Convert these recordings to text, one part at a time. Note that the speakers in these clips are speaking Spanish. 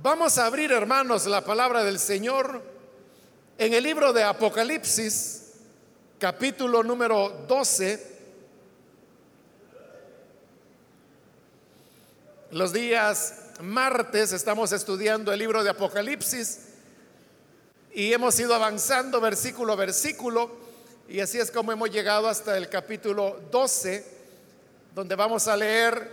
Vamos a abrir, hermanos, la palabra del Señor en el libro de Apocalipsis, capítulo número 12. Los días martes estamos estudiando el libro de Apocalipsis y hemos ido avanzando versículo a versículo y así es como hemos llegado hasta el capítulo 12, donde vamos a leer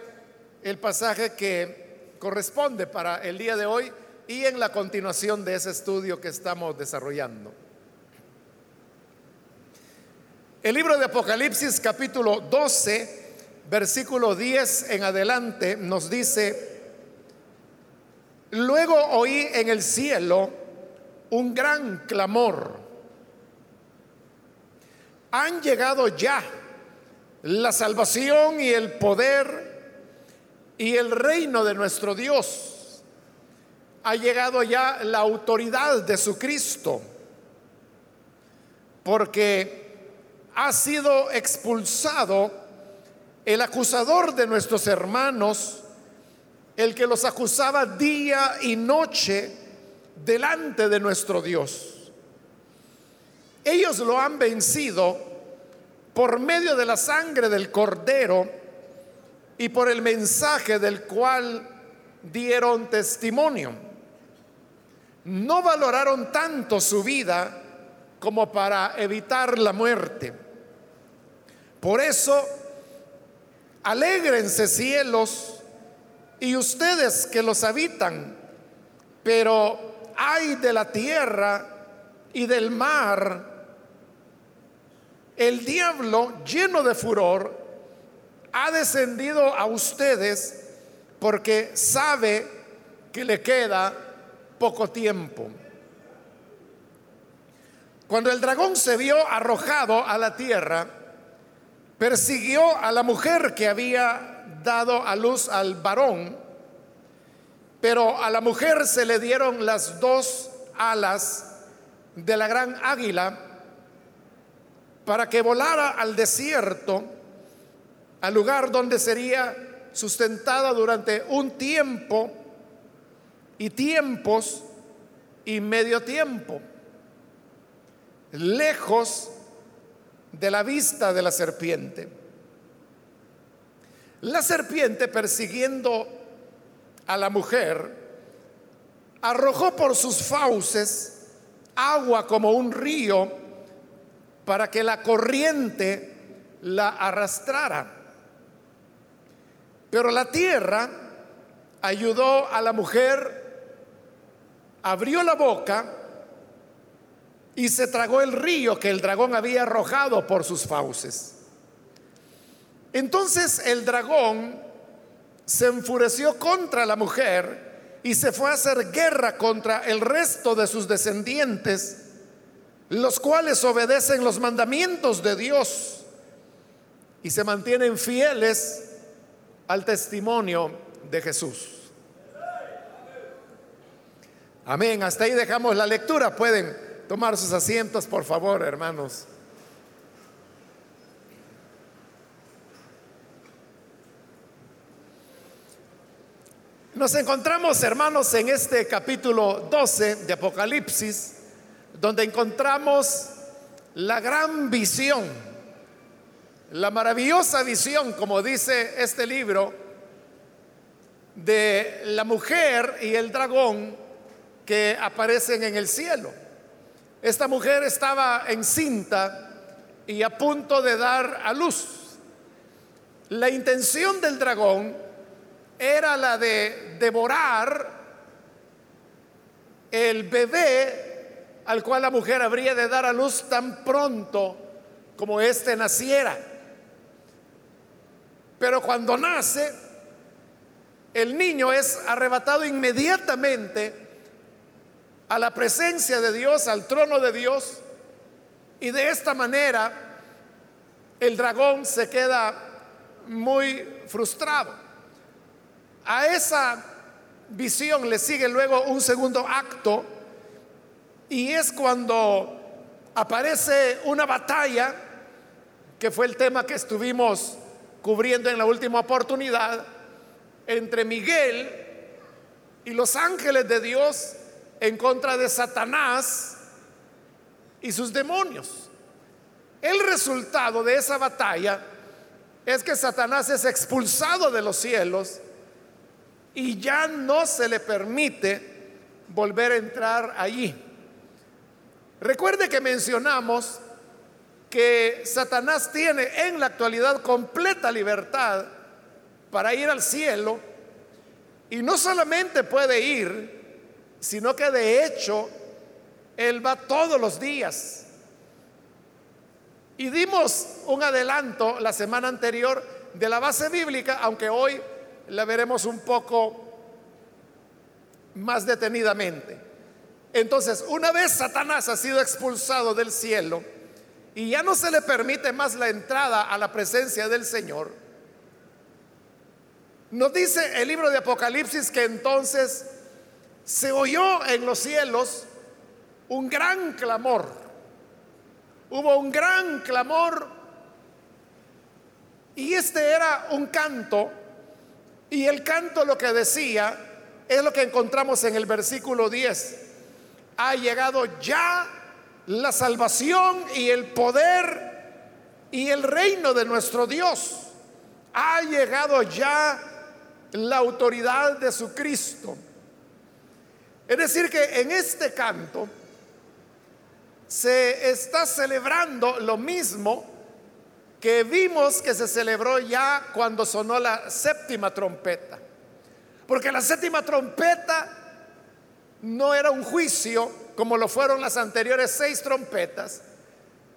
el pasaje que corresponde para el día de hoy y en la continuación de ese estudio que estamos desarrollando. El libro de Apocalipsis capítulo 12, versículo 10 en adelante nos dice, luego oí en el cielo un gran clamor. Han llegado ya la salvación y el poder y el reino de nuestro Dios. Ha llegado ya la autoridad de su Cristo, porque ha sido expulsado el acusador de nuestros hermanos, el que los acusaba día y noche delante de nuestro Dios. Ellos lo han vencido por medio de la sangre del cordero y por el mensaje del cual dieron testimonio. No valoraron tanto su vida como para evitar la muerte. Por eso, alégrense cielos y ustedes que los habitan, pero hay de la tierra y del mar, el diablo lleno de furor ha descendido a ustedes porque sabe que le queda poco tiempo. Cuando el dragón se vio arrojado a la tierra, persiguió a la mujer que había dado a luz al varón, pero a la mujer se le dieron las dos alas de la gran águila para que volara al desierto al lugar donde sería sustentada durante un tiempo y tiempos y medio tiempo, lejos de la vista de la serpiente. La serpiente persiguiendo a la mujer, arrojó por sus fauces agua como un río para que la corriente la arrastrara. Pero la tierra ayudó a la mujer, abrió la boca y se tragó el río que el dragón había arrojado por sus fauces. Entonces el dragón se enfureció contra la mujer y se fue a hacer guerra contra el resto de sus descendientes, los cuales obedecen los mandamientos de Dios y se mantienen fieles al testimonio de Jesús. Amén. Hasta ahí dejamos la lectura. Pueden tomar sus asientos, por favor, hermanos. Nos encontramos, hermanos, en este capítulo 12 de Apocalipsis, donde encontramos la gran visión la maravillosa visión, como dice este libro, de la mujer y el dragón que aparecen en el cielo. Esta mujer estaba encinta y a punto de dar a luz. La intención del dragón era la de devorar el bebé al cual la mujer habría de dar a luz tan pronto como éste naciera. Pero cuando nace, el niño es arrebatado inmediatamente a la presencia de Dios, al trono de Dios, y de esta manera el dragón se queda muy frustrado. A esa visión le sigue luego un segundo acto, y es cuando aparece una batalla, que fue el tema que estuvimos cubriendo en la última oportunidad entre Miguel y los ángeles de Dios en contra de Satanás y sus demonios. El resultado de esa batalla es que Satanás es expulsado de los cielos y ya no se le permite volver a entrar allí. Recuerde que mencionamos que Satanás tiene en la actualidad completa libertad para ir al cielo y no solamente puede ir, sino que de hecho él va todos los días. Y dimos un adelanto la semana anterior de la base bíblica, aunque hoy la veremos un poco más detenidamente. Entonces, una vez Satanás ha sido expulsado del cielo y ya no se le permite más la entrada a la presencia del Señor, nos dice el libro de Apocalipsis que entonces se oyó en los cielos un gran clamor. Hubo un gran clamor y este era un canto y el canto lo que decía es lo que encontramos en el versículo 10. Ha llegado ya la salvación y el poder y el reino de nuestro Dios. Ha llegado ya la autoridad de su Cristo. Es decir, que en este canto se está celebrando lo mismo que vimos que se celebró ya cuando sonó la séptima trompeta. Porque la séptima trompeta no era un juicio como lo fueron las anteriores seis trompetas,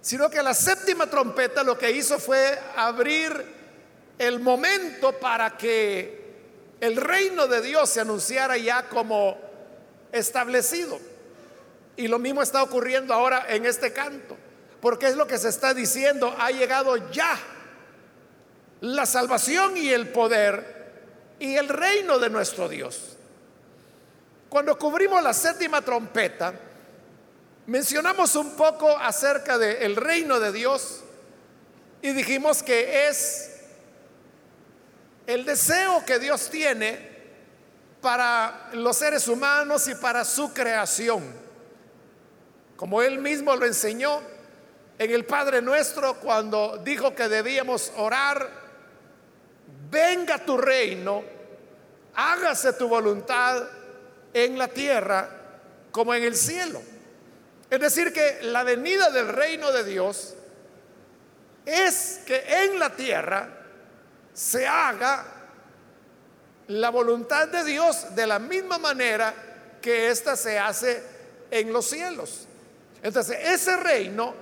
sino que la séptima trompeta lo que hizo fue abrir el momento para que el reino de Dios se anunciara ya como establecido. Y lo mismo está ocurriendo ahora en este canto, porque es lo que se está diciendo, ha llegado ya la salvación y el poder y el reino de nuestro Dios. Cuando cubrimos la séptima trompeta, mencionamos un poco acerca del reino de Dios y dijimos que es el deseo que Dios tiene para los seres humanos y para su creación. Como Él mismo lo enseñó en el Padre nuestro cuando dijo que debíamos orar, venga tu reino, hágase tu voluntad en la tierra como en el cielo. Es decir, que la venida del reino de Dios es que en la tierra se haga la voluntad de Dios de la misma manera que ésta se hace en los cielos. Entonces, ese reino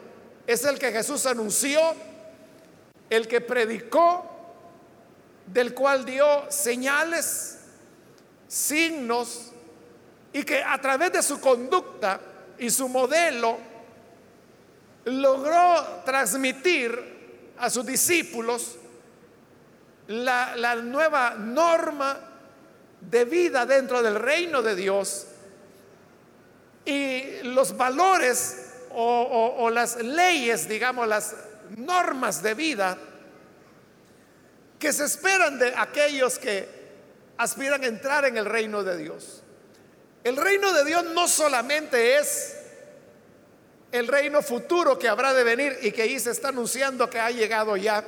es el que Jesús anunció, el que predicó, del cual dio señales, signos, y que a través de su conducta y su modelo logró transmitir a sus discípulos la, nueva norma de vida dentro del reino de Dios y los valores o, las leyes, digamos, las normas de vida que se esperan de aquellos que aspiran a entrar en el reino de Dios. El reino de Dios no solamente es el reino futuro que habrá de venir y que ahí se está anunciando que ha llegado ya,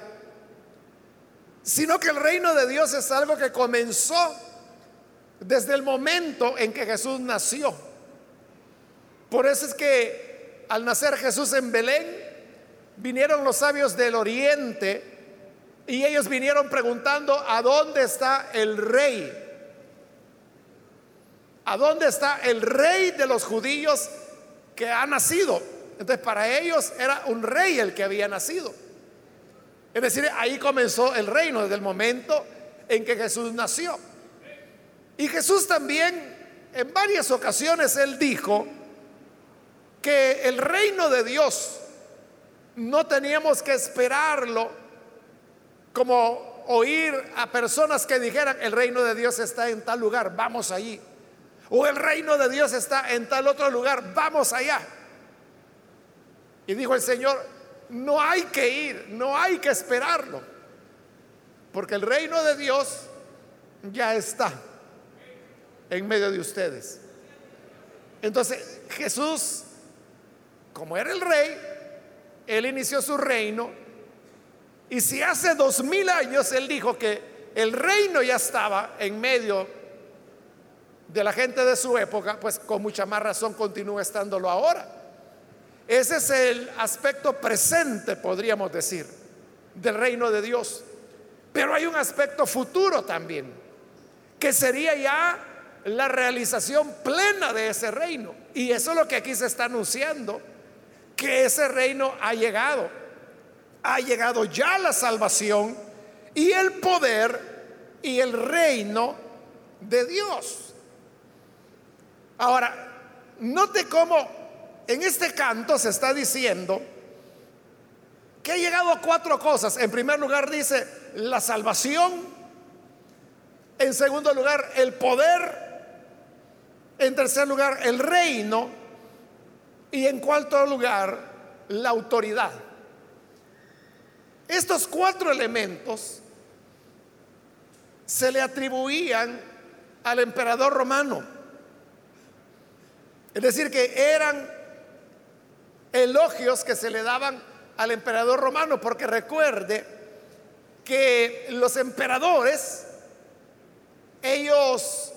sino que el reino de Dios es algo que comenzó desde el momento en que Jesús nació. Por eso es que al nacer Jesús en Belén, vinieron los sabios del oriente y ellos vinieron preguntando, ¿a dónde está el rey? ¿A dónde está el rey de los judíos que ha nacido? Entonces para ellos era un rey el que había nacido. Es decir, ahí comenzó el reino desde el momento en que Jesús nació. Y Jesús también, en varias ocasiones, él dijo que el reino de Dios no teníamos que esperarlo como oír a personas que dijeran, el reino de Dios está en tal lugar, vamos allí. O el reino de Dios está en tal otro lugar, vamos allá. Y dijo el Señor, no hay que ir, no hay que esperarlo, porque el reino de Dios ya está. en medio de ustedes. Entonces Jesús, como era el rey, él inició su reino y si hace dos mil años él dijo que el reino ya estaba en medio de la gente de su época, pues con mucha más razón continúa estándolo ahora. Ese es el aspecto presente, podríamos decir, del reino de Dios. Pero hay un aspecto futuro también, que sería ya la realización plena de ese reino. Y eso es lo que aquí se está anunciando, que ese reino ha llegado. Ha llegado ya la salvación y el poder y el reino de Dios. Ahora, note cómo en este canto se está diciendo que ha llegado a cuatro cosas. En primer lugar dice la salvación. En segundo lugar, el poder en tercer lugar, el reino. Y en cuarto lugar, la autoridad. Estos cuatro elementos se le atribuían al emperador romano. Es decir, que eran elogios que se le daban al emperador romano, porque recuerde que los emperadores, ellos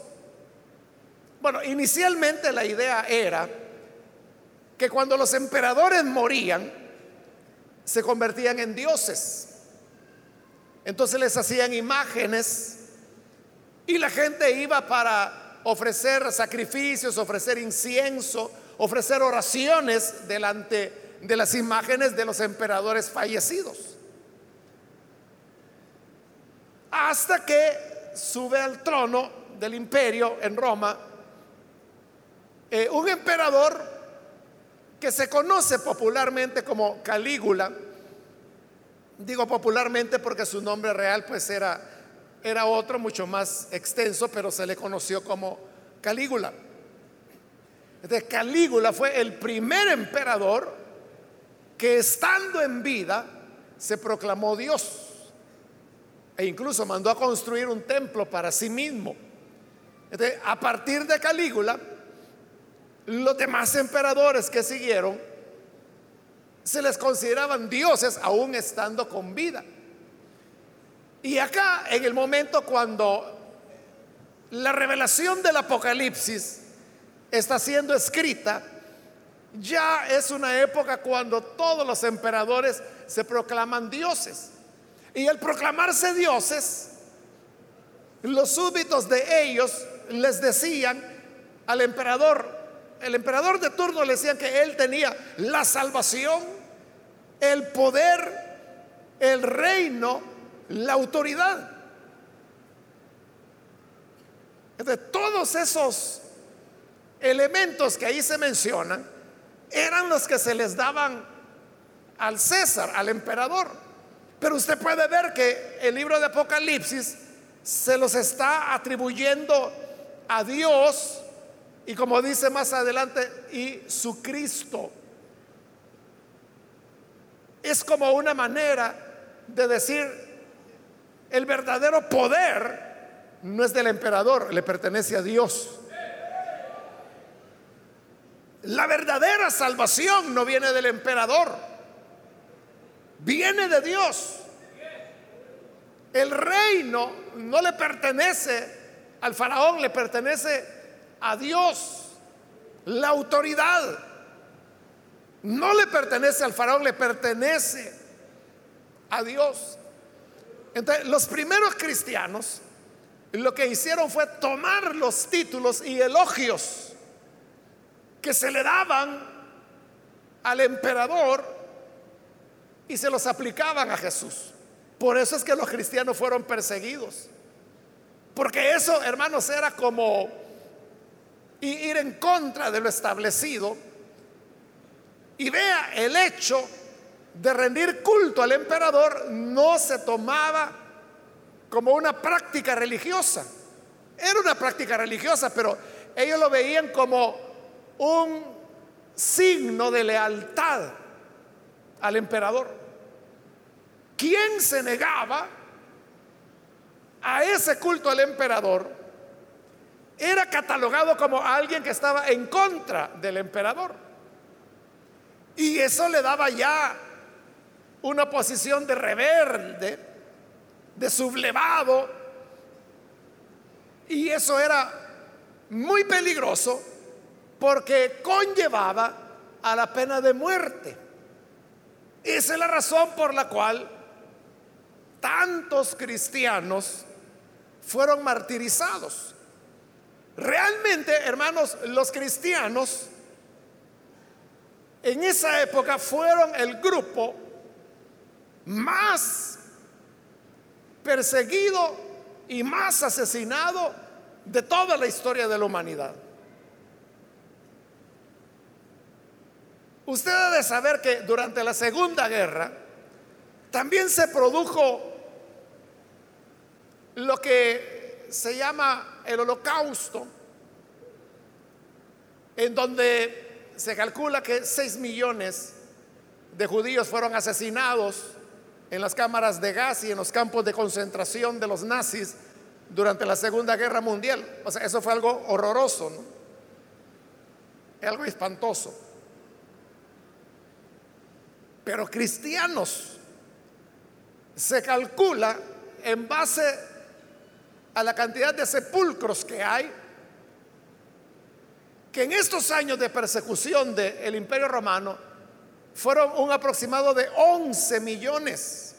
bueno, inicialmente la idea era que cuando los emperadores morían, se convertían en dioses. Entonces les hacían imágenes y la gente iba para ofrecer sacrificios, ofrecer incienso, ofrecer oraciones delante de las imágenes de los emperadores fallecidos. Hasta que sube al trono del imperio en Roma eh, un emperador que se conoce popularmente como Calígula, digo popularmente porque su nombre real pues era, era otro mucho más extenso, pero se le conoció como Calígula. Entonces Calígula fue el primer emperador que estando en vida se proclamó Dios e incluso mandó a construir un templo para sí mismo. Entonces, a partir de Calígula, los demás emperadores que siguieron se les consideraban dioses aún estando con vida. Y acá, en el momento cuando la revelación del Apocalipsis está siendo escrita, ya es una época cuando todos los emperadores se proclaman dioses. Y al proclamarse dioses, los súbditos de ellos les decían al emperador, el emperador de turno le decía que él tenía la salvación, el poder, el reino, la autoridad. De todos esos elementos que ahí se mencionan, eran los que se les daban al César, al emperador. Pero usted puede ver que el libro de Apocalipsis se los está atribuyendo a Dios y como dice más adelante, y su Cristo. Es como una manera de decir, el verdadero poder no es del emperador, le pertenece a Dios. La verdadera salvación no viene del emperador, viene de Dios. El reino no le pertenece al faraón, le pertenece a Dios. La autoridad no le pertenece al faraón, le pertenece a Dios. Entonces, los primeros cristianos lo que hicieron fue tomar los títulos y elogios que se le daban al emperador y se los aplicaban a Jesús. Por eso es que los cristianos fueron perseguidos. Porque eso, hermanos, era como ir en contra de lo establecido y vea el hecho de rendir culto al emperador no se tomaba como una práctica religiosa. Era una práctica religiosa, pero ellos lo veían como un signo de lealtad al emperador. ¿Quién se negaba a ese culto al emperador? era catalogado como alguien que estaba en contra del emperador. Y eso le daba ya una posición de rebelde, de sublevado, y eso era muy peligroso porque conllevaba a la pena de muerte. Esa es la razón por la cual tantos cristianos fueron martirizados. Realmente, hermanos, los cristianos en esa época fueron el grupo más perseguido y más asesinado de toda la historia de la humanidad. Usted debe saber que durante la Segunda Guerra también se produjo lo que se llama el holocausto, en donde se calcula que 6 millones de judíos fueron asesinados en las cámaras de gas y en los campos de concentración de los nazis durante la Segunda Guerra Mundial. O sea, eso fue algo horroroso, ¿no? Algo espantoso. Pero cristianos se calcula en base a la cantidad de sepulcros que hay, que en estos años de persecución del Imperio Romano fueron un aproximado de 11 millones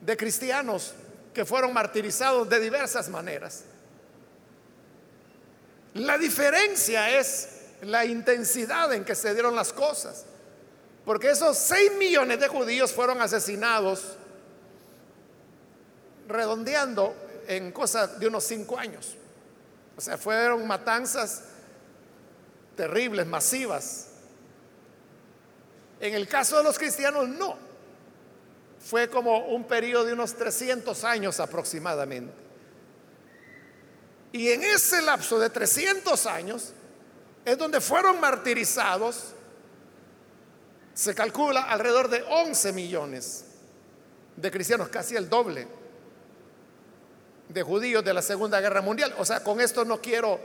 de cristianos que fueron martirizados de diversas maneras. La diferencia es la intensidad en que se dieron las cosas. Porque esos 6 millones de judíos fueron asesinados redondeando en cosas de unos 5 años. O sea, fueron matanzas terribles, masivas. En el caso de los cristianos, no. Fue como un periodo de unos 300 años aproximadamente. Y en ese lapso de 300 años, es donde fueron martirizados, se calcula alrededor de 11 millones de cristianos, casi el doble de judíos de la Segunda Guerra Mundial. O sea, con esto no quiero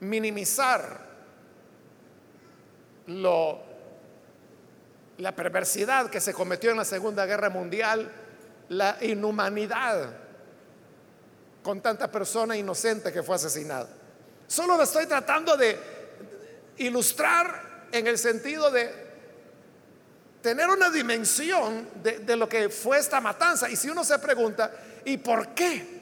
minimizar lo, la perversidad que se cometió en la Segunda Guerra Mundial, la inhumanidad con tanta persona inocente que fue asesinada. Solo me estoy tratando de ilustrar en el sentido de tener una dimensión de, lo que fue esta matanza. Y si uno se pregunta, ¿y por qué?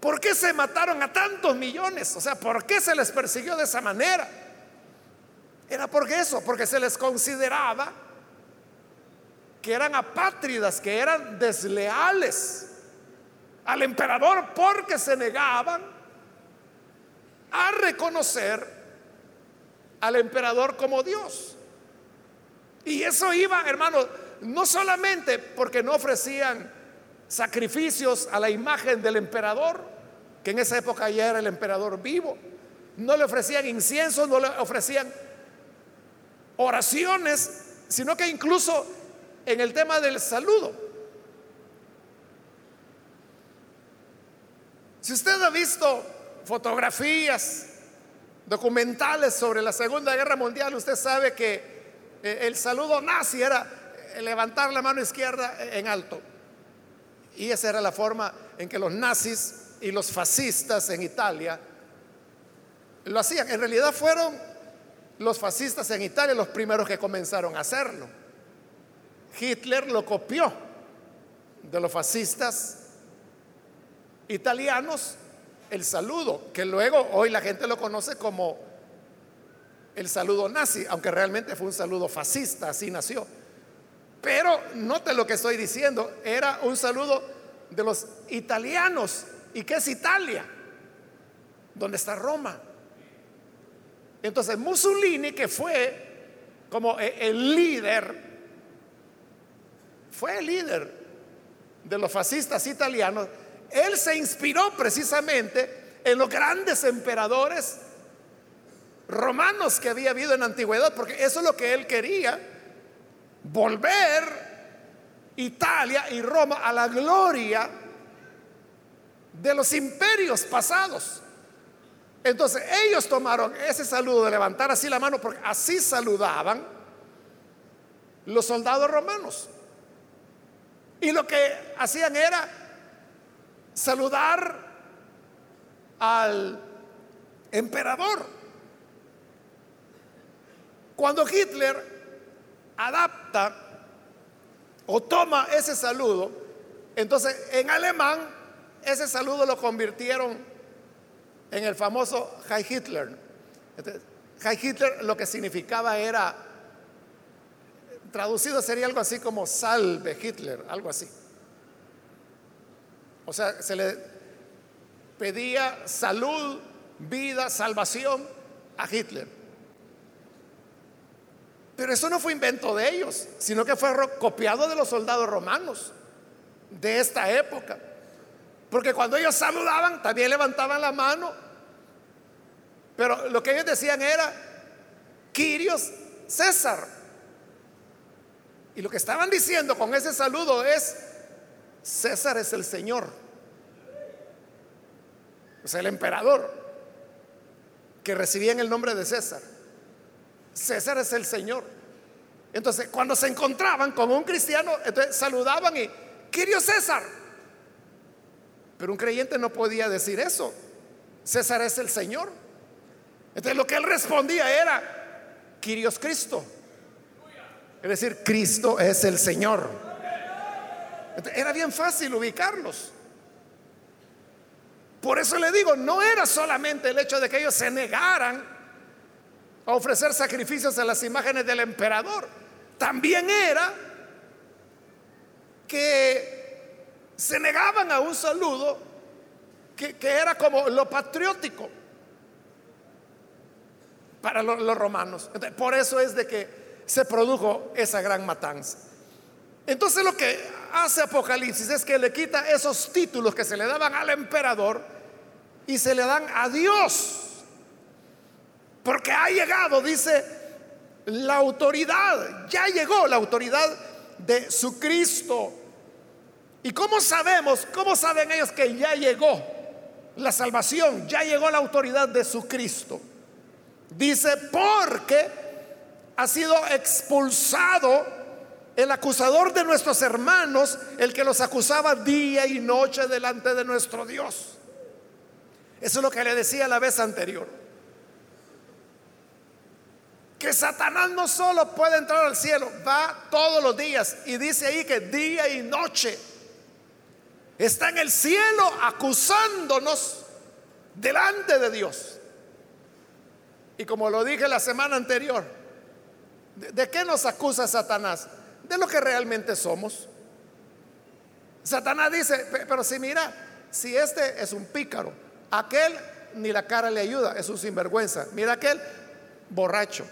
¿Por qué se mataron a tantos millones? O sea, ¿por qué se les persiguió de esa manera? Era porque eso, porque se les consideraba que eran apátridas, que eran desleales al emperador porque se negaban a reconocer al emperador como Dios. Y eso iba, hermano, no solamente porque no ofrecían sacrificios a la imagen del emperador, que en esa época ya era el emperador vivo, no le ofrecían incienso, no le ofrecían oraciones, sino que incluso en el tema del saludo. Si usted ha visto fotografías, documentales sobre la Segunda Guerra Mundial, usted sabe que eh, el saludo nazi era eh, levantar la mano izquierda en alto. Y esa era la forma en que los nazis y los fascistas en Italia lo hacían. En realidad fueron los fascistas en Italia los primeros que comenzaron a hacerlo. Hitler lo copió de los fascistas italianos el saludo, que luego hoy la gente lo conoce como el saludo nazi, aunque realmente fue un saludo fascista, así nació. Pero note lo que estoy diciendo, era un saludo de los italianos. ¿Y qué es Italia? ¿Dónde está Roma? Entonces Mussolini, que fue como e, el líder, fue el líder de los fascistas italianos, él se inspiró precisamente en los grandes emperadores romanos que había habido en la antigüedad, porque eso es lo que él quería, volver Italia y Roma a la gloria de los imperios pasados. Entonces ellos tomaron ese saludo de levantar así la mano porque así saludaban los soldados romanos. Y lo que hacían era saludar al emperador. Cuando Hitler adapta o toma ese saludo, entonces en alemán ese saludo lo convirtieron en el famoso Heil Hitler. Heil Hitler lo que significaba era, traducido sería algo así como salve Hitler, algo así. O sea, se le pedía salud, vida, salvación a Hitler. Pero eso no fue invento de ellos, sino que fue copiado de los soldados romanos de esta época. Porque cuando ellos saludaban, también levantaban la mano. Pero lo que ellos decían era, Quirios César. Y lo que estaban diciendo con ese saludo es, César es el Señor sea, el emperador, que recibía en el nombre de César. César es el Señor. Entonces, cuando se encontraban con un cristiano, entonces saludaban y, Quirios César. Pero un creyente no podía decir eso. César es el Señor. Entonces, lo que él respondía era, Quirios Cristo. Es decir, Cristo es el Señor. era bien fácil ubicarlos. Por eso le digo, no era solamente el hecho de que ellos se negaran a ofrecer sacrificios a las imágenes del emperador, también era que se negaban a un saludo que, era como lo patriótico para los, romanos. por eso es de que se produjo esa gran matanza. Entonces lo que hace Apocalipsis es que le quita esos títulos que se le daban al emperador y se le dan a Dios. Porque ha llegado, dice, la autoridad, ya llegó la autoridad de su Cristo. ¿Y cómo sabemos, cómo saben ellos que ya llegó la salvación, ya llegó la autoridad de su Cristo? Dice, porque ha sido expulsado el acusador de nuestros hermanos, el que los acusaba día y noche delante de nuestro Dios. Eso es lo que le decía la vez anterior. Que Satanás no solo puede entrar al cielo, va todos los días. Y dice ahí que día y noche está en el cielo acusándonos delante de Dios. Y como lo dije la semana anterior, ¿de, qué nos acusa Satanás? De lo que realmente somos. Satanás dice, pero si mira, si este es un pícaro, Aquel ni la cara le ayuda, es un sinvergüenza. Mira aquel borracho.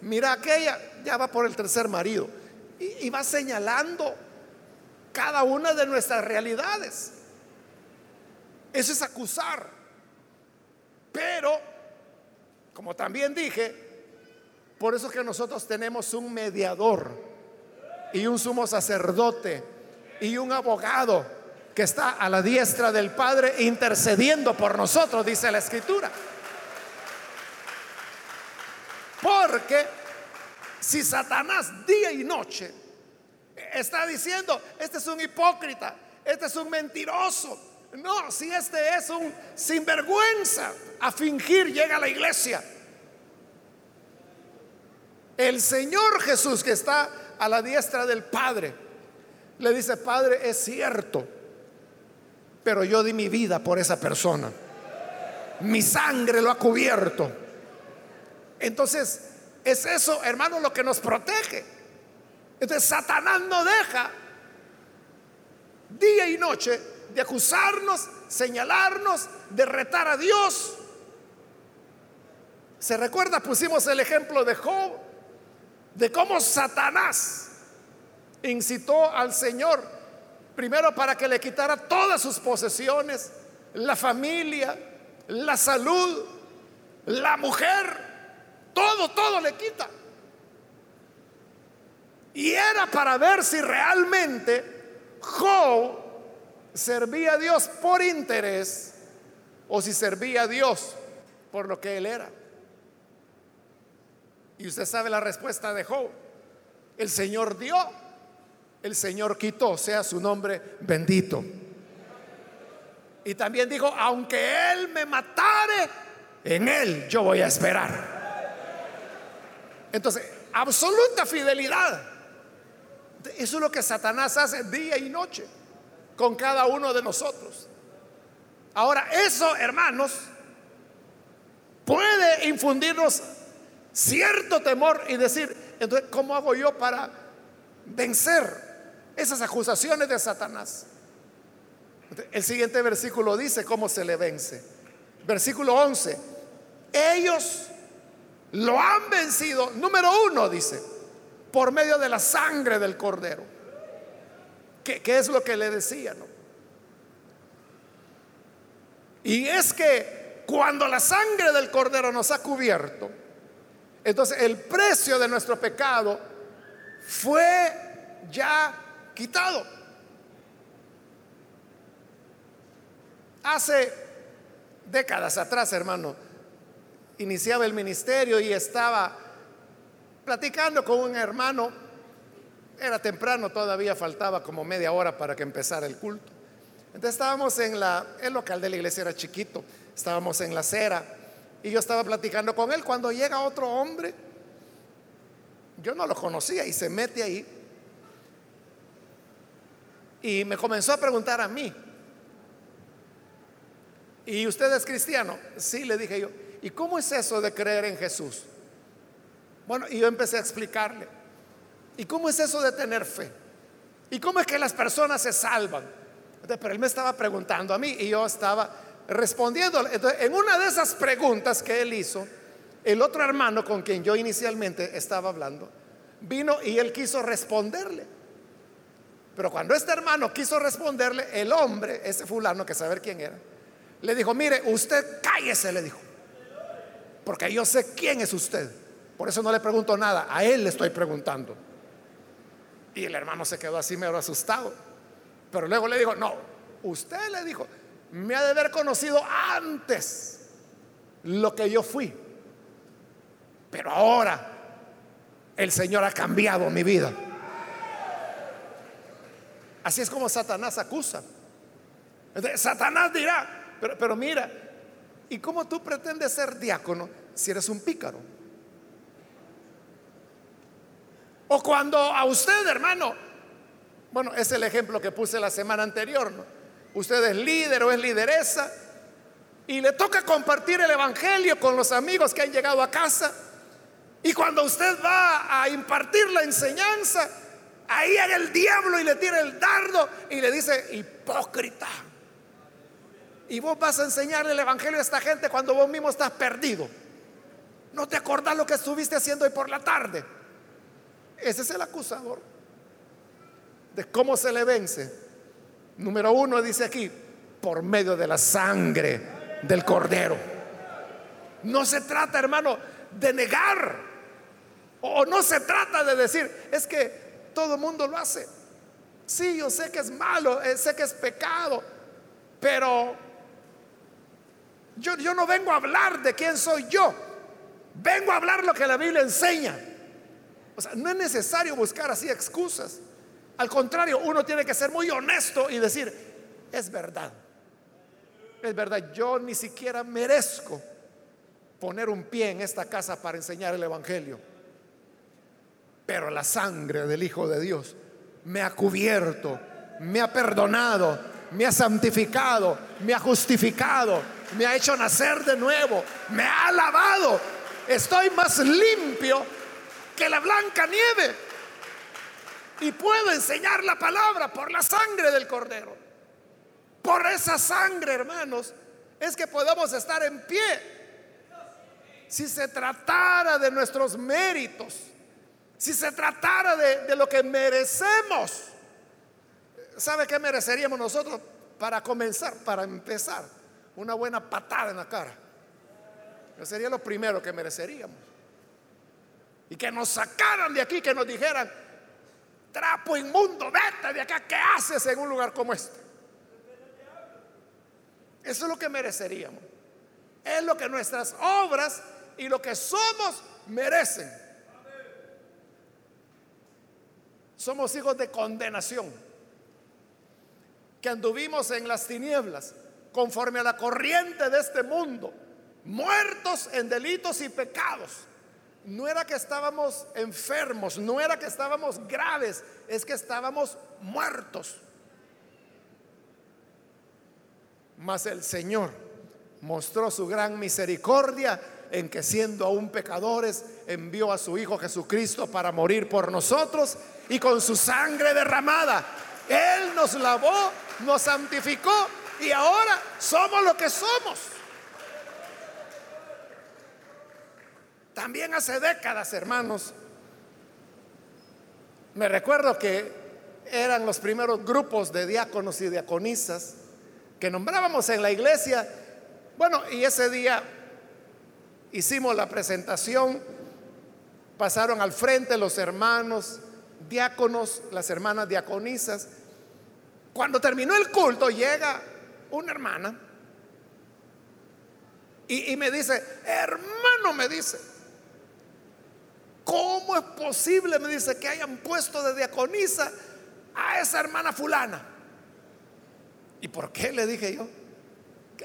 Mira aquella, ya va por el tercer marido. Y, y va señalando cada una de nuestras realidades. Eso es acusar. Pero, como también dije, por eso es que nosotros tenemos un mediador y un sumo sacerdote y un abogado que está a la diestra del Padre intercediendo por nosotros, dice la Escritura. Porque si Satanás día y noche está diciendo, este es un hipócrita, este es un mentiroso, no, si este es un sinvergüenza, a fingir llega a la iglesia. El Señor Jesús que está a la diestra del Padre, le dice, Padre, es cierto pero yo di mi vida por esa persona. Mi sangre lo ha cubierto. Entonces, es eso, hermano, lo que nos protege. Entonces, Satanás no deja día y noche de acusarnos, señalarnos, de retar a Dios. Se recuerda, pusimos el ejemplo de Job, de cómo Satanás incitó al Señor Primero para que le quitara todas sus posesiones, la familia, la salud, la mujer, todo, todo le quita. Y era para ver si realmente Job servía a Dios por interés o si servía a Dios por lo que él era. Y usted sabe la respuesta de Job. El Señor dio, el Señor quitó, sea su nombre bendito. Y también dijo, aunque Él me matare, en Él yo voy a esperar. Entonces, absoluta fidelidad. Eso es lo que Satanás hace día y noche con cada uno de nosotros. Ahora, eso, hermanos, puede infundirnos cierto temor y decir, entonces, ¿cómo hago yo para vencer esas acusaciones de Satanás? El siguiente versículo dice cómo se le vence. Versículo 11. Ellos lo han vencido, número uno, dice, por medio de la sangre del cordero. ¿Qué, es lo que le decía? No? Y es que cuando la sangre del cordero nos ha cubierto, entonces el precio de nuestro pecado fue ya quitado. Hace décadas atrás, hermano, iniciaba el ministerio y estaba platicando con un hermano. Era temprano, todavía faltaba como media hora para que empezara el culto. Entonces estábamos en la, el local de la iglesia era chiquito, estábamos en la acera y yo estaba platicando con él cuando llega otro hombre. Yo no lo conocía y se mete ahí y me comenzó a preguntar a mí. ¿Y usted es cristiano? Sí, le dije yo. ¿Y cómo es eso de creer en Jesús? Bueno, y yo empecé a explicarle. ¿Y cómo es eso de tener fe? ¿Y cómo es que las personas se salvan? pero él me estaba preguntando a mí y yo estaba respondiendo. Entonces, en una de esas preguntas que él hizo, el otro hermano con quien yo inicialmente estaba hablando, vino y él quiso responderle. Pero cuando este hermano quiso responderle, el hombre, ese fulano, que saber quién era, le dijo, mire, usted cállese, le dijo, porque yo sé quién es usted. Por eso no le pregunto nada, a él le estoy preguntando. Y el hermano se quedó así medio asustado. Pero luego le dijo, no, usted le dijo, me ha de haber conocido antes lo que yo fui. Pero ahora el Señor ha cambiado mi vida. Así es como Satanás acusa. Satanás dirá, pero, pero mira, ¿y cómo tú pretendes ser diácono si eres un pícaro? O cuando a usted, hermano, bueno, es el ejemplo que puse la semana anterior, ¿no? Usted es líder o es lideresa y le toca compartir el Evangelio con los amigos que han llegado a casa. Y cuando usted va a impartir la enseñanza, ahí llega el diablo y le tira el dardo y le dice, hipócrita. Y vos vas a enseñarle el Evangelio a esta gente cuando vos mismo estás perdido. No te acordás lo que estuviste haciendo hoy por la tarde. Ese es el acusador. ¿De cómo se le vence? Número uno dice aquí, por medio de la sangre del cordero. No se trata, hermano, de negar. O no se trata de decir, es que todo el mundo lo hace. Sí, yo sé que es malo, eh, sé que es pecado, pero yo, yo no vengo a hablar de quién soy yo. Vengo a hablar lo que la Biblia enseña. No es necesario buscar así excusas. Al contrario, uno tiene que ser muy honesto y decir, es verdad. Es verdad, yo ni siquiera merezco poner un pie en esta casa para enseñar el Evangelio. Pero la sangre del Hijo de Dios me ha cubierto, me ha perdonado, me ha santificado, me ha justificado, me ha hecho nacer de nuevo, me ha lavado. Estoy más limpio que la blanca nieve y puedo enseñar la palabra por la sangre del cordero. Por esa sangre, hermanos, es que podemos estar en pie. Si se tratara de nuestros méritos, si se tratara de, lo que merecemos, ¿sabe qué mereceríamos nosotros para comenzar, para empezar? Una buena patada en la cara. Eso sería lo primero que mereceríamos. Y que nos sacaran de aquí, que nos dijeran, trapo inmundo, vete de acá, ¿qué haces en un lugar como este? Eso es lo que mereceríamos. Es lo que nuestras obras y lo que somos merecen. Somos hijos de condenación, que anduvimos en las tinieblas, conforme a la corriente de este mundo, muertos en delitos y pecados. No era que estábamos enfermos, no era que estábamos graves, es que estábamos muertos. Mas el Señor mostró su gran misericordia en que siendo aún pecadores envió a su Hijo Jesucristo para morir por nosotros y con su sangre derramada, Él nos lavó, nos santificó y ahora somos lo que somos. También hace décadas, hermanos, me recuerdo que eran los primeros grupos de diáconos y diaconisas que nombrábamos en la iglesia. Bueno, y ese día hicimos la presentación, pasaron al frente los hermanos diáconos, las hermanas diaconisas. Cuando terminó el culto llega una hermana y, y me dice, hermano, me dice, ¿cómo es posible, me dice, que hayan puesto de diaconisa a esa hermana fulana? ¿Y por qué? Le dije yo.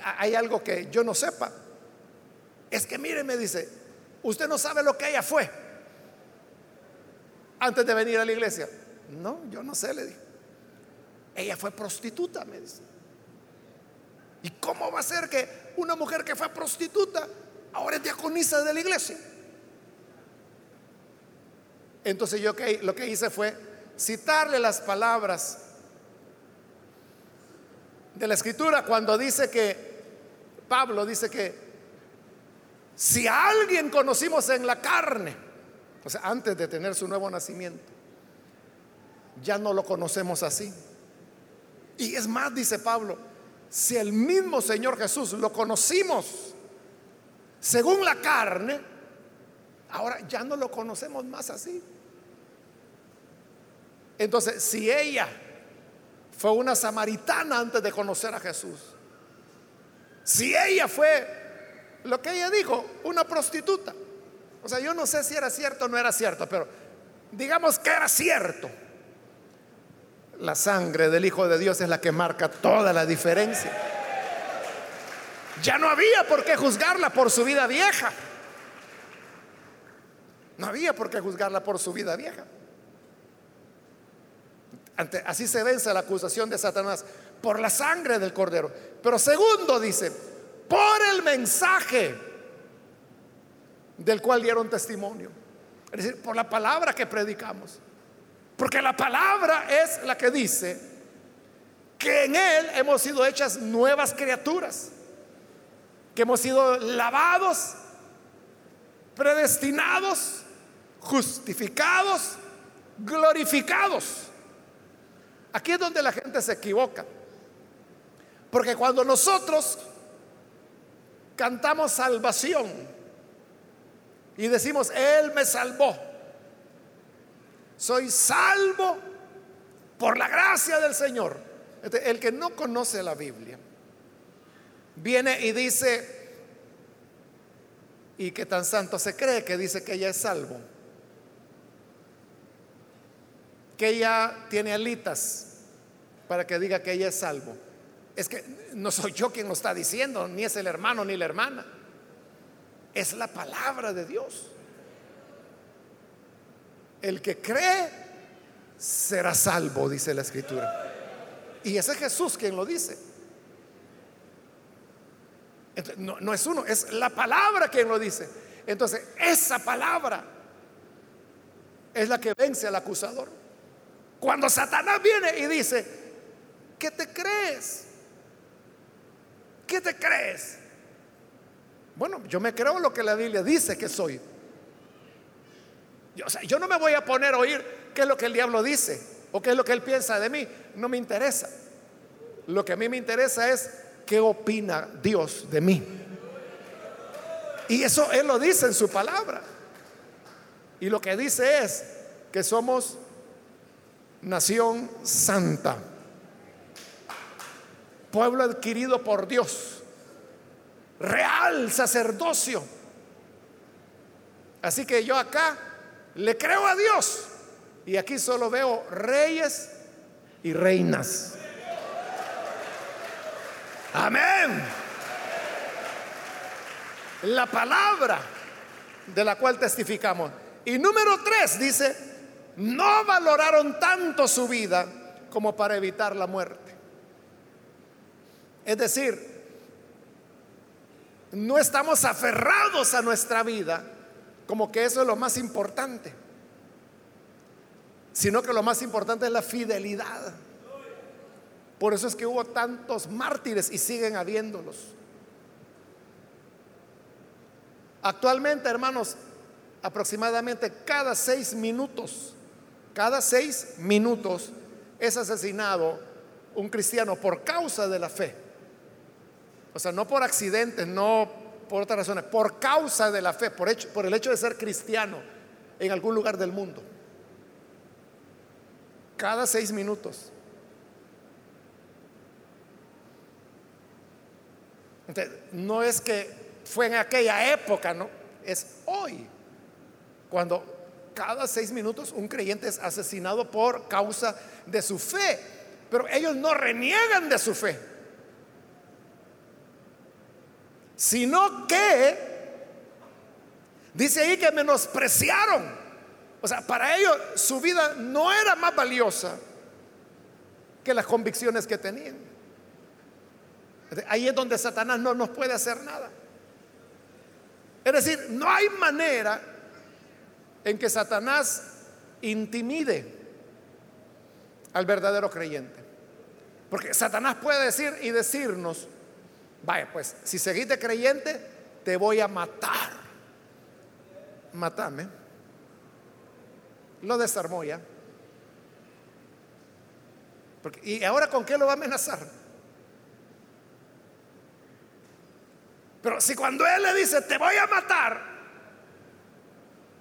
Hay algo que yo no sepa. Es que mire, me dice, usted no sabe lo que ella fue antes de venir a la iglesia. No, yo no sé, le dije. Ella fue prostituta, me dice. ¿Y cómo va a ser que una mujer que fue prostituta ahora es diaconisa de la iglesia? Entonces yo lo que hice fue citarle las palabras de la escritura cuando dice que, Pablo dice que si a alguien conocimos en la carne, o sea, antes de tener su nuevo nacimiento, ya no lo conocemos así. Y es más, dice Pablo, si el mismo Señor Jesús lo conocimos según la carne, ahora ya no lo conocemos más así. Entonces, si ella fue una samaritana antes de conocer a Jesús. Si ella fue, lo que ella dijo, una prostituta. O sea, yo no sé si era cierto o no era cierto, pero digamos que era cierto. La sangre del Hijo de Dios es la que marca toda la diferencia. Ya no había por qué juzgarla por su vida vieja. No había por qué juzgarla por su vida vieja así se vence la acusación de Satanás por la sangre del cordero. Pero segundo dice, por el mensaje del cual dieron testimonio. Es decir, por la palabra que predicamos. Porque la palabra es la que dice que en Él hemos sido hechas nuevas criaturas. Que hemos sido lavados, predestinados, justificados, glorificados. Aquí es donde la gente se equivoca. Porque cuando nosotros cantamos salvación y decimos, Él me salvó, soy salvo por la gracia del Señor. Este, el que no conoce la Biblia viene y dice, y que tan santo se cree que dice que ella es salvo que ella tiene alitas para que diga que ella es salvo. Es que no soy yo quien lo está diciendo, ni es el hermano ni la hermana. Es la palabra de Dios. El que cree será salvo, dice la escritura. Y ese es Jesús quien lo dice. no, no es uno, es la palabra quien lo dice. Entonces, esa palabra es la que vence al acusador. Cuando Satanás viene y dice, ¿qué te crees? ¿Qué te crees? Bueno, yo me creo lo que la Biblia dice que soy. Yo, o sea, yo no me voy a poner a oír qué es lo que el diablo dice o qué es lo que él piensa de mí. No me interesa. Lo que a mí me interesa es qué opina Dios de mí. Y eso Él lo dice en su palabra. Y lo que dice es que somos nación santa, pueblo adquirido por Dios, real sacerdocio. Así que yo acá le creo a Dios y aquí solo veo reyes y reinas. Amén. La palabra de la cual testificamos. Y número tres dice, no valoraron tanto su vida como para evitar la muerte. Es decir, no estamos aferrados a nuestra vida como que eso es lo más importante, sino que lo más importante es la fidelidad. Por eso es que hubo tantos mártires y siguen habiéndolos. Actualmente, hermanos, aproximadamente cada seis minutos, cada seis minutos es asesinado un cristiano por causa de la fe. O sea, no por accidentes, no por otras razones, por causa de la fe, por, hecho, por el hecho de ser cristiano en algún lugar del mundo. Cada seis minutos. no es que fue en aquella época, no, es hoy, cuando cada seis minutos un creyente es asesinado por causa de su fe, pero ellos no reniegan de su fe, sino que dice ahí que menospreciaron. O sea, para ellos su vida no era más valiosa que las convicciones que tenían. Ahí es donde Satanás no nos puede hacer nada. Es decir, no hay manera en que Satanás intimide al verdadero creyente. Porque Satanás puede decir y decirnos, vaya, pues si seguiste creyente, te voy a matar. Matame. Lo desarmó ya. ¿Y ahora con qué lo va a amenazar? Pero si cuando Él le dice, te voy a matar,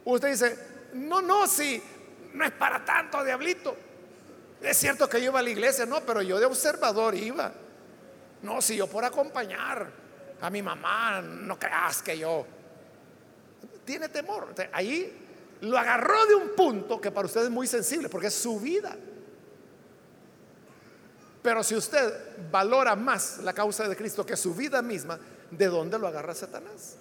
usted dice, no, no, si no es para tanto, diablito. Es cierto que yo iba a la iglesia, no, pero yo de observador iba. No, si yo por acompañar a mi mamá, no creas que yo. Tiene temor. Ahí lo agarró de un punto que para usted es muy sensible, porque es su vida. Pero si usted valora más la causa de Cristo que su vida misma, ¿de dónde lo agarra Satanás?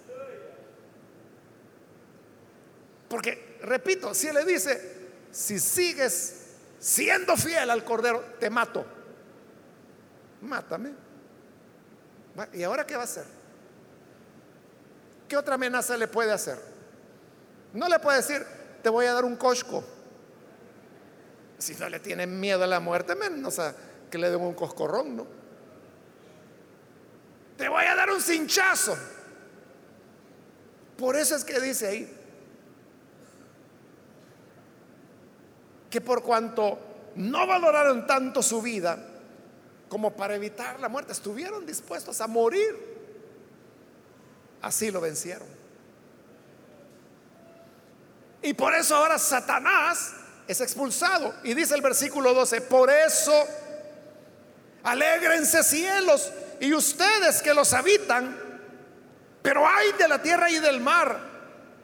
Porque, repito, si le dice, si sigues siendo fiel al Cordero, te mato. Mátame. ¿Y ahora qué va a hacer? ¿Qué otra amenaza le puede hacer? No le puede decir, te voy a dar un cosco. Si no le tienen miedo a la muerte, menos a que le den un coscorrón, ¿no? Te voy a dar un cinchazo. Por eso es que dice ahí que por cuanto no valoraron tanto su vida como para evitar la muerte, estuvieron dispuestos a morir. Así lo vencieron. Y por eso ahora Satanás es expulsado. Y dice el versículo 12, por eso alégrense cielos y ustedes que los habitan, pero hay de la tierra y del mar,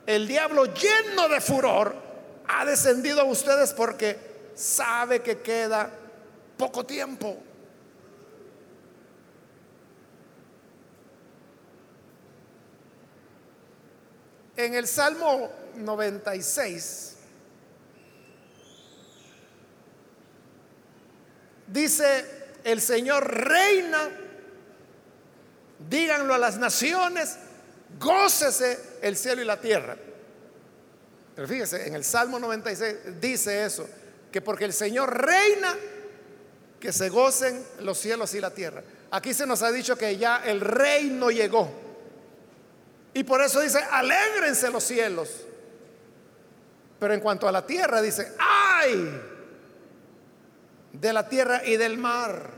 el diablo lleno de furor ha descendido a ustedes porque sabe que queda poco tiempo. En el Salmo 96 dice, el Señor reina díganlo a las naciones, gócese el cielo y la tierra. Pero fíjese, en el Salmo 96 dice eso, que porque el Señor reina, que se gocen los cielos y la tierra. Aquí se nos ha dicho que ya el reino llegó. Y por eso dice, alégrense los cielos. Pero en cuanto a la tierra, dice, ay de la tierra y del mar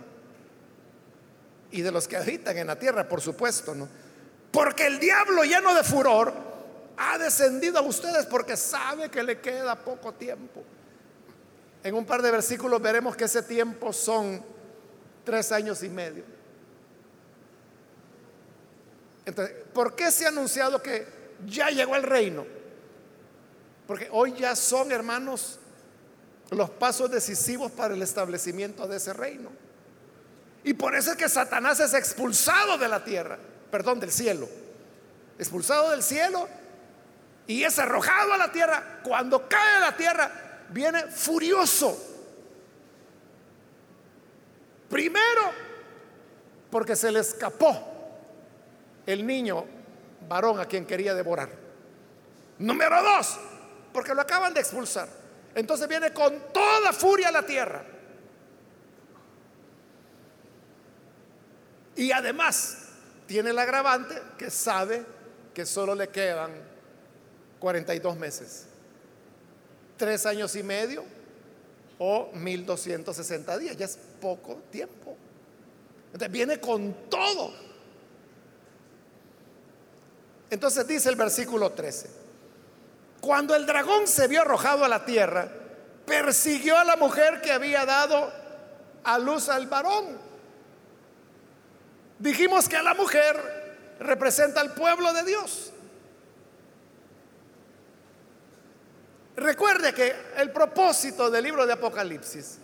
y de los que habitan en la tierra, por supuesto, ¿no? Porque el diablo lleno de furor ha descendido a ustedes porque sabe que le queda poco tiempo. En un par de versículos veremos que ese tiempo son tres años y medio. Entonces, ¿por qué se ha anunciado que ya llegó el reino? Porque hoy ya son, hermanos, los pasos decisivos para el establecimiento de ese reino. Y por eso es que Satanás es expulsado de la tierra, perdón, del cielo. Expulsado del cielo y es arrojado a la tierra. Cuando cae a la tierra, viene furioso. Primero, porque se le escapó el niño varón a quien quería devorar. Número dos, porque lo acaban de expulsar. Entonces viene con toda furia a la tierra. Y además tiene el agravante que sabe que solo le quedan 42 meses, tres años y medio o 1260 días, ya es poco tiempo. Entonces viene con todo. Entonces dice el versículo 13, cuando el dragón se vio arrojado a la tierra, persiguió a la mujer que había dado a luz al varón. Dijimos que a la mujer representa al pueblo de Dios. Recuerde que el propósito del libro de Apocalipsis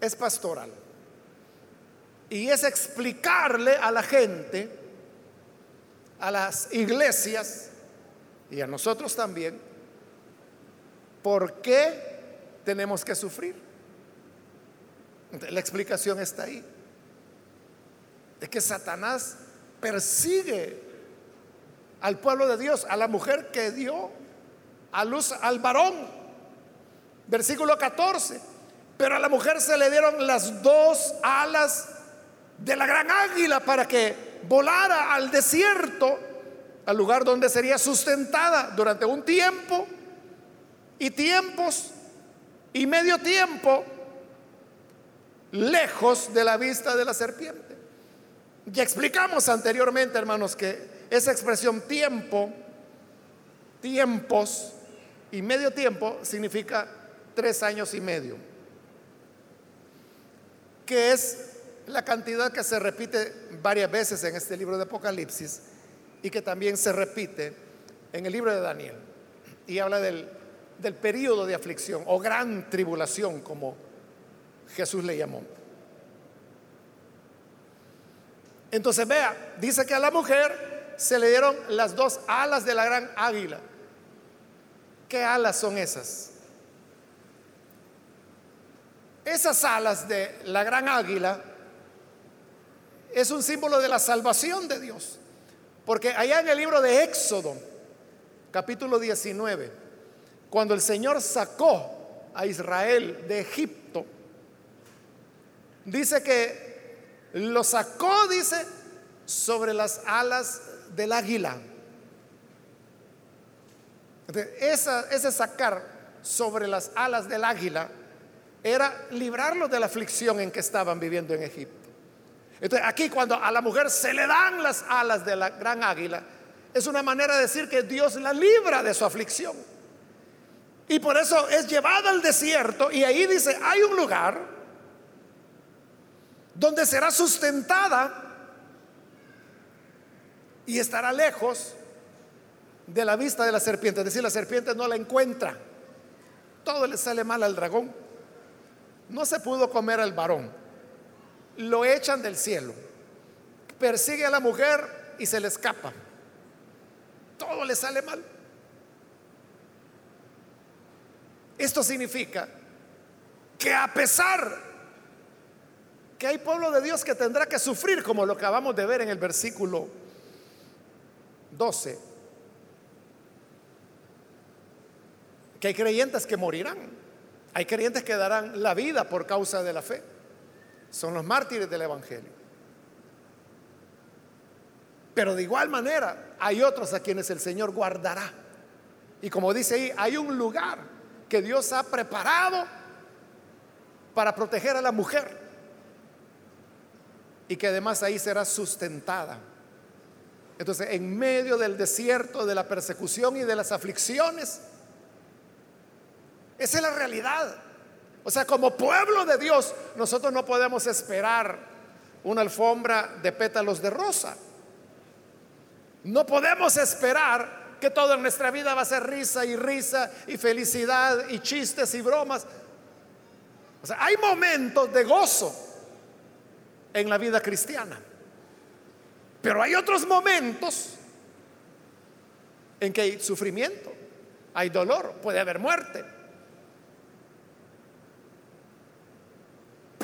es pastoral. Y es explicarle a la gente, a las iglesias y a nosotros también, por qué tenemos que sufrir. La explicación está ahí. De que Satanás persigue al pueblo de Dios, a la mujer que dio a luz al varón. Versículo 14. Pero a la mujer se le dieron las dos alas de la gran águila para que volara al desierto, al lugar donde sería sustentada durante un tiempo y tiempos y medio tiempo lejos de la vista de la serpiente. Ya explicamos anteriormente, hermanos, que esa expresión tiempo, tiempos y medio tiempo significa tres años y medio, que es la cantidad que se repite varias veces en este libro de Apocalipsis y que también se repite en el libro de Daniel. Y habla del, del periodo de aflicción o gran tribulación, como Jesús le llamó. Entonces vea, dice que a la mujer se le dieron las dos alas de la gran águila. ¿Qué alas son esas? Esas alas de la gran águila es un símbolo de la salvación de Dios. Porque allá en el libro de Éxodo, capítulo 19, cuando el Señor sacó a Israel de Egipto, dice que lo sacó, dice, sobre las alas del águila. ese sacar sobre las alas del águila era librarlos de la aflicción en que estaban viviendo en Egipto. Entonces, aquí cuando a la mujer se le dan las alas de la gran águila, es una manera de decir que Dios la libra de su aflicción. Y por eso es llevada al desierto y ahí dice, hay un lugar donde será sustentada y estará lejos de la vista de la serpiente. Es decir, la serpiente no la encuentra. Todo le sale mal al dragón. No se pudo comer al varón lo echan del cielo. Persigue a la mujer y se le escapa. Todo le sale mal. Esto significa que a pesar que hay pueblo de Dios que tendrá que sufrir, como lo acabamos de ver en el versículo 12, que hay creyentes que morirán, hay creyentes que darán la vida por causa de la fe son los mártires del Evangelio. Pero de igual manera hay otros a quienes el Señor guardará. Y como dice ahí, hay un lugar que Dios ha preparado para proteger a la mujer y que además ahí será sustentada. Entonces, en medio del desierto, de la persecución y de las aflicciones, esa es la realidad. O sea, como pueblo de Dios, nosotros no podemos esperar una alfombra de pétalos de rosa. No podemos esperar que todo en nuestra vida va a ser risa y risa y felicidad y chistes y bromas. O sea, hay momentos de gozo en la vida cristiana. Pero hay otros momentos en que hay sufrimiento, hay dolor, puede haber muerte.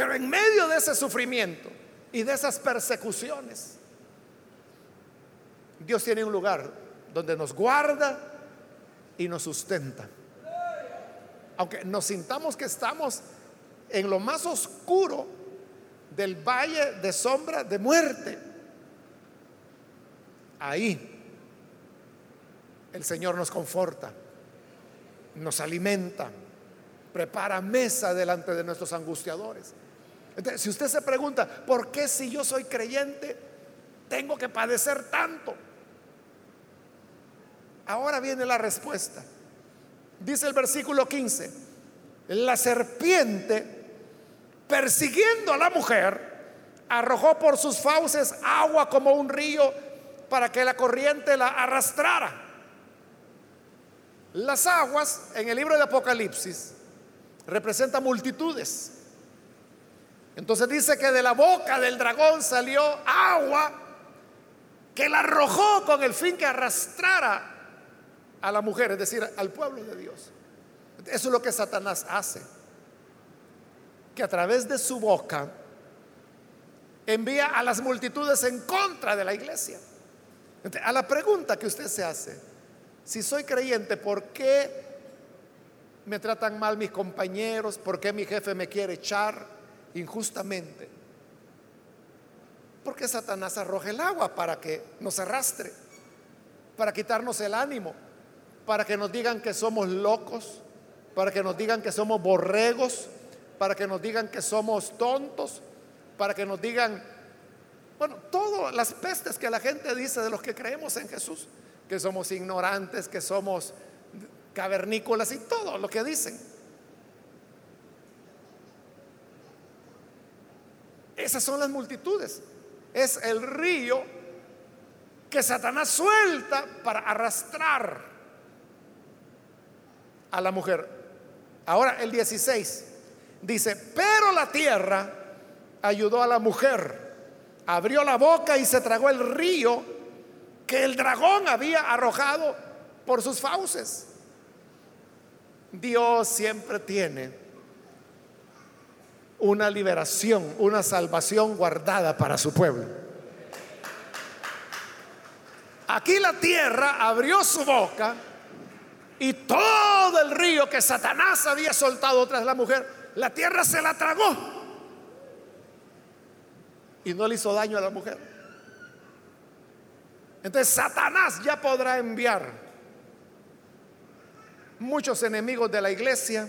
Pero en medio de ese sufrimiento y de esas persecuciones, Dios tiene un lugar donde nos guarda y nos sustenta. Aunque nos sintamos que estamos en lo más oscuro del valle de sombra de muerte, ahí el Señor nos conforta, nos alimenta, prepara mesa delante de nuestros angustiadores. Si usted se pregunta, ¿por qué si yo soy creyente tengo que padecer tanto? Ahora viene la respuesta. Dice el versículo 15, la serpiente, persiguiendo a la mujer, arrojó por sus fauces agua como un río para que la corriente la arrastrara. Las aguas en el libro de Apocalipsis representan multitudes. Entonces dice que de la boca del dragón salió agua que la arrojó con el fin que arrastrara a la mujer, es decir, al pueblo de Dios. Eso es lo que Satanás hace. Que a través de su boca envía a las multitudes en contra de la iglesia. A la pregunta que usted se hace, si soy creyente, ¿por qué me tratan mal mis compañeros? ¿Por qué mi jefe me quiere echar injustamente? Porque Satanás arroja el agua para que nos arrastre, para quitarnos el ánimo, para que nos digan que somos locos, para que nos digan que somos borregos, para que nos digan que somos tontos, para que nos digan, bueno, todas las pestes que la gente dice de los que creemos en Jesús que somos ignorantes, que somos cavernícolas y todo lo que dicen. Esas son las multitudes. Es el río que Satanás suelta para arrastrar a la mujer. Ahora el 16 dice, pero la tierra ayudó a la mujer, abrió la boca y se tragó el río que el dragón había arrojado por sus fauces. Dios siempre tiene una liberación, una salvación guardada para su pueblo. Aquí la tierra abrió su boca y todo el río que Satanás había soltado tras la mujer, la tierra se la tragó y no le hizo daño a la mujer. Entonces Satanás ya podrá enviar muchos enemigos de la iglesia,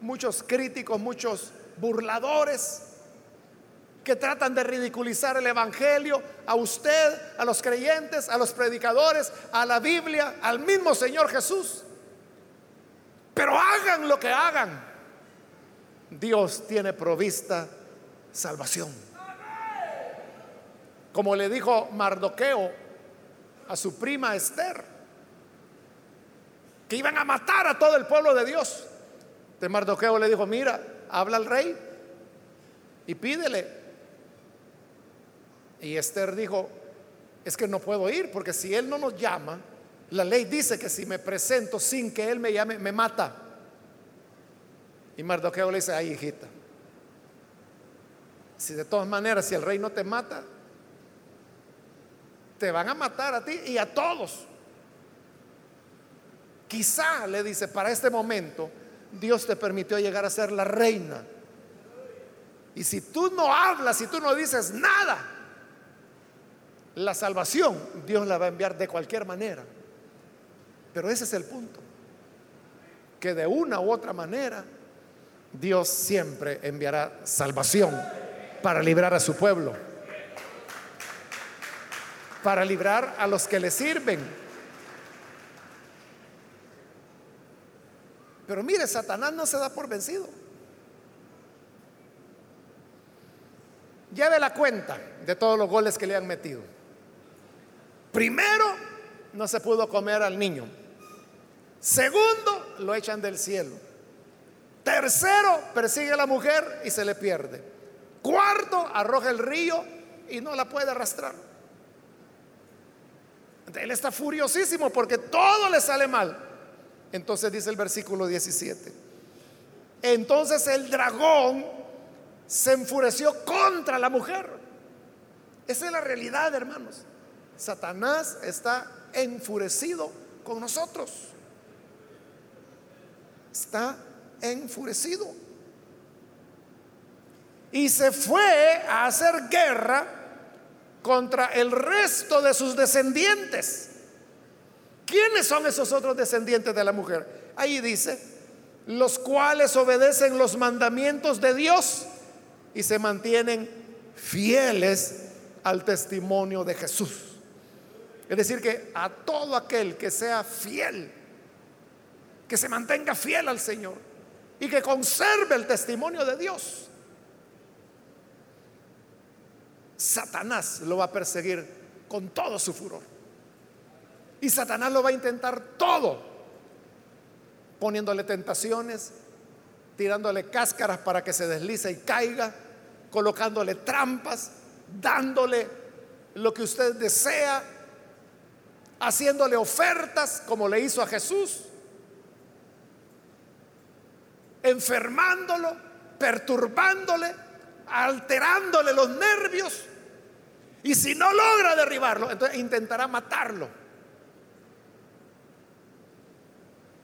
muchos críticos, muchos burladores que tratan de ridiculizar el Evangelio, a usted, a los creyentes, a los predicadores, a la Biblia, al mismo Señor Jesús. Pero hagan lo que hagan, Dios tiene provista salvación. Como le dijo Mardoqueo a su prima Esther, que iban a matar a todo el pueblo de Dios. De Mardoqueo le dijo, mira, habla al rey y pídele. Y Esther dijo, es que no puedo ir porque si él no nos llama, la ley dice que si me presento sin que él me llame, me mata. Y Mardoqueo le dice, ay hijita, si de todas maneras, si el rey no te mata, te van a matar a ti y a todos. Quizá, le dice, para este momento Dios te permitió llegar a ser la reina. Y si tú no hablas, si tú no dices nada, la salvación Dios la va a enviar de cualquier manera. Pero ese es el punto. Que de una u otra manera Dios siempre enviará salvación para librar a su pueblo para librar a los que le sirven. Pero mire, Satanás no se da por vencido. Lleve la cuenta de todos los goles que le han metido. primero, no se pudo comer al niño. Segundo, lo echan del cielo. Tercero, persigue a la mujer y se le pierde. Cuarto, arroja el río y no la puede arrastrar. Él está furiosísimo porque todo le sale mal. Entonces dice el versículo 17. Entonces el dragón se enfureció contra la mujer. Esa es la realidad, hermanos. Satanás está enfurecido con nosotros. Está enfurecido. Y se fue a hacer guerra contra el resto de sus descendientes. ¿Quiénes son esos otros descendientes de la mujer? Ahí dice, los cuales obedecen los mandamientos de Dios y se mantienen fieles al testimonio de Jesús. Es decir, que a todo aquel que sea fiel, que se mantenga fiel al Señor y que conserve el testimonio de Dios, Satanás lo va a perseguir con todo su furor. Y Satanás lo va a intentar todo, poniéndole tentaciones, tirándole cáscaras para que se deslice y caiga, colocándole trampas, dándole lo que usted desea, haciéndole ofertas como le hizo a Jesús, enfermándolo, perturbándole, alterándole los nervios. Y si no logra derribarlo, entonces intentará matarlo.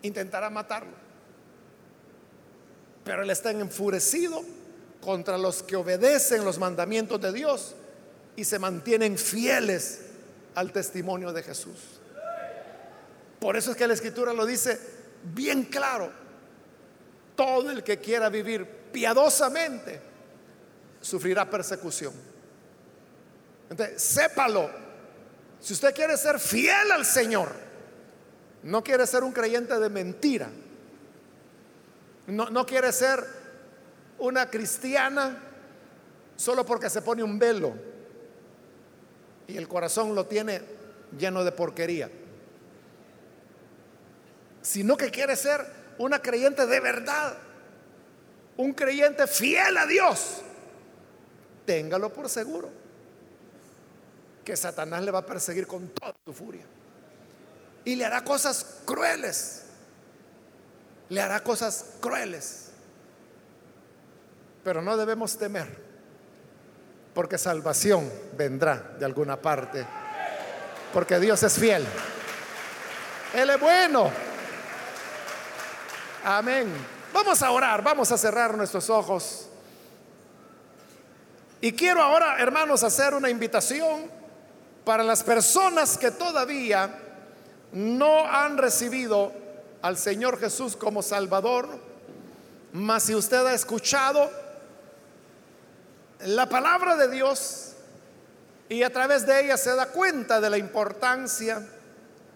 Intentará matarlo. Pero él está enfurecido contra los que obedecen los mandamientos de Dios y se mantienen fieles al testimonio de Jesús. Por eso es que la escritura lo dice bien claro. Todo el que quiera vivir piadosamente sufrirá persecución. Entonces, sépalo. Si usted quiere ser fiel al Señor, no quiere ser un creyente de mentira, no, no quiere ser una cristiana solo porque se pone un velo y el corazón lo tiene lleno de porquería, sino que quiere ser una creyente de verdad, un creyente fiel a Dios, téngalo por seguro que Satanás le va a perseguir con toda su furia y le hará cosas crueles, le hará cosas crueles, pero no debemos temer porque salvación vendrá de alguna parte. Porque Dios es fiel. Él es bueno. Amén. Vamos a orar, vamos a cerrar nuestros ojos. Y quiero ahora, hermanos, hacer una invitación para las personas que todavía no han recibido al Señor Jesús como Salvador. Mas si usted ha escuchado la palabra de Dios y a través de ella se da cuenta de la importancia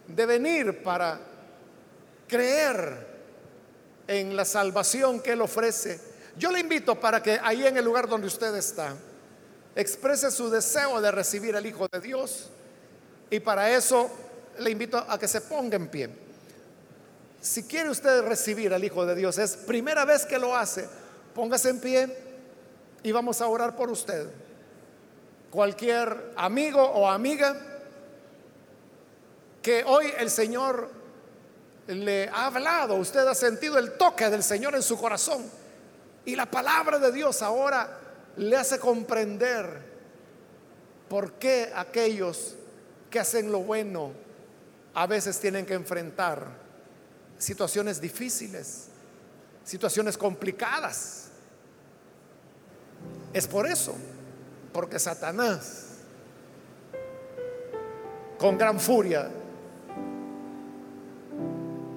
de venir para creer en la salvación que Él ofrece. Yo le invito para que ahí en el lugar donde usted está, exprese su deseo de recibir al Hijo de Dios y para eso le invito a que se ponga en pie. Si quiere usted recibir al Hijo de Dios, es primera vez que lo hace, póngase en pie y vamos a orar por usted. Cualquier amigo o amiga que hoy el Señor le ha hablado, usted ha sentido el toque del Señor en su corazón y la palabra de Dios ahora le hace comprender por qué aquellos que hacen lo bueno a veces tienen que enfrentar situaciones difíciles, situaciones complicadas. Es por eso, porque Satanás, con gran furia,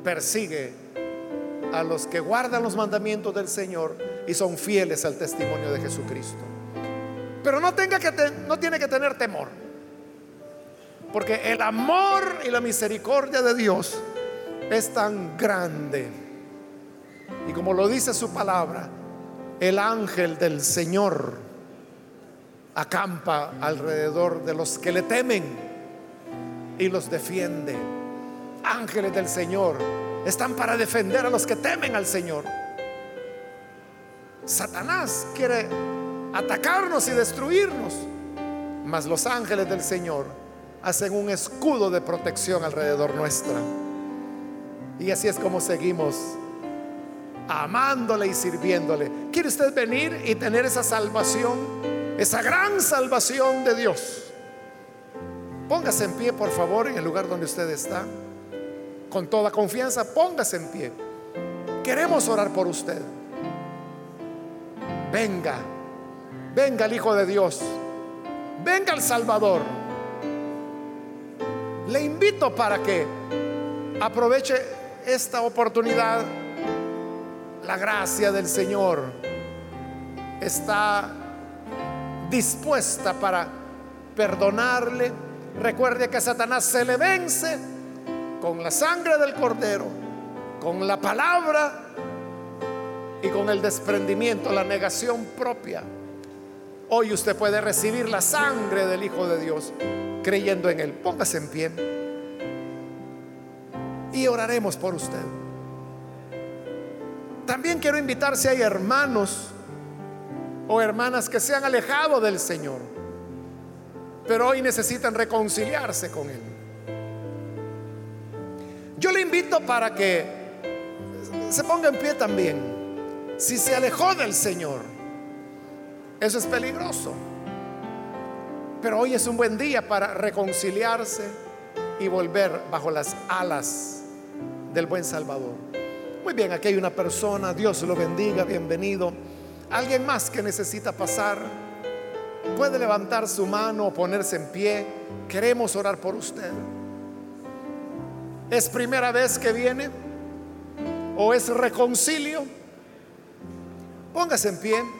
persigue a los que guardan los mandamientos del Señor y son fieles al testimonio de Jesucristo. Pero no, tenga que no tiene que tener temor, porque el amor y la misericordia de Dios es tan grande. Y como lo dice su palabra, el ángel del Señor acampa alrededor de los que le temen y los defiende. Ángeles del Señor están para defender a los que temen al Señor. Satanás quiere atacarnos y destruirnos, mas los ángeles del Señor hacen un escudo de protección alrededor nuestra. Y así es como seguimos amándole y sirviéndole. ¿Quiere usted venir y tener esa salvación? Esa gran salvación de Dios. Póngase en pie, por favor, en el lugar donde usted está. Con toda confianza, póngase en pie. Queremos orar por usted. Venga, venga el Hijo de Dios. Venga el Salvador. Le invito para que aproveche esta oportunidad la gracia del Señor está dispuesta para perdonarle. Recuerde que Satanás se le vence con la sangre del cordero, con la palabra y con el desprendimiento, la negación propia. Hoy usted puede recibir la sangre del Hijo de Dios creyendo en Él. Póngase en pie y oraremos por usted. También quiero invitar si hay hermanos o hermanas que se han alejado del Señor, pero hoy necesitan reconciliarse con Él. Yo le invito para que se ponga en pie también. Si se alejó del Señor, eso es peligroso. Pero hoy es un buen día para reconciliarse y volver bajo las alas del buen Salvador. Muy bien, aquí hay una persona, Dios lo bendiga, bienvenido. Alguien más que necesita pasar, puede levantar su mano o ponerse en pie. Queremos orar por usted. ¿Es primera vez que viene? ¿O es reconcilio? Póngase en pie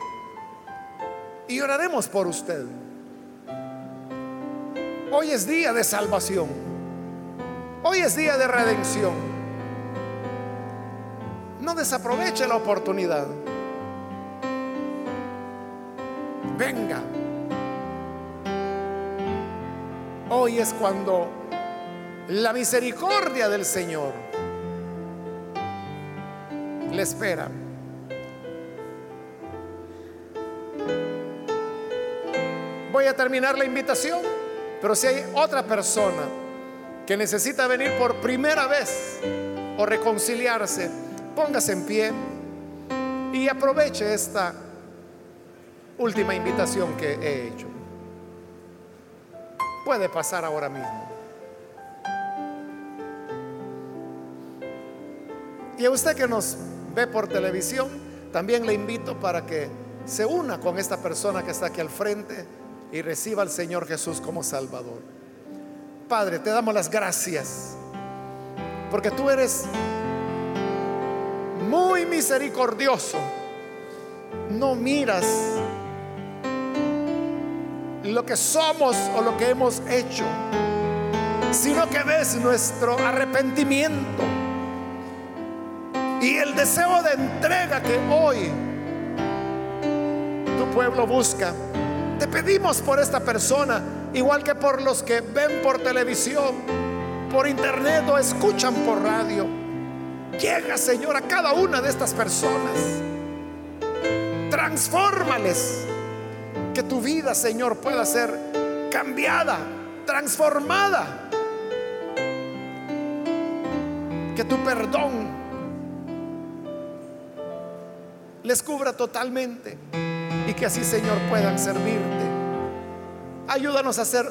y oraremos por usted. Hoy es día de salvación. Hoy es día de redención. No desaproveche la oportunidad. Venga. Hoy es cuando la misericordia del Señor le espera. Voy a terminar la invitación, pero si hay otra persona que necesita venir por primera vez o reconciliarse, Póngase en pie y aproveche esta última invitación que he hecho. Puede pasar ahora mismo. Y a usted que nos ve por televisión, también le invito para que se una con esta persona que está aquí al frente y reciba al Señor Jesús como Salvador. Padre, te damos las gracias porque tú eres muy misericordioso. No miras lo que somos o lo que hemos hecho, sino que ves nuestro arrepentimiento y el deseo de entrega que hoy tu pueblo busca. Te pedimos por esta persona, igual que por los que ven por televisión, por internet o escuchan por radio Llega, Señor, a cada una de estas personas. Transfórmales. Que tu vida, Señor, pueda ser cambiada, transformada. Que tu perdón les cubra totalmente y que así, Señor, puedan servirte. Ayúdanos a ser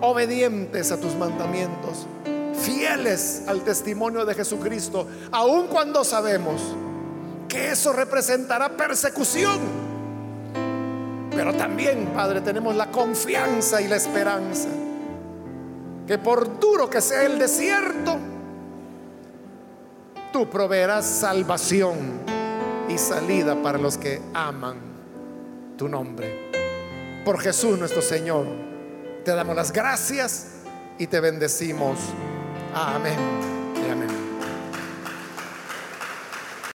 obedientes a tus mandamientos fieles al testimonio de Jesucristo, aun cuando sabemos que eso representará persecución. Pero también, Padre, tenemos la confianza y la esperanza que por duro que sea el desierto, tú proveerás salvación y salida para los que aman tu nombre. Por Jesús nuestro Señor, te damos las gracias y te bendecimos. Amén.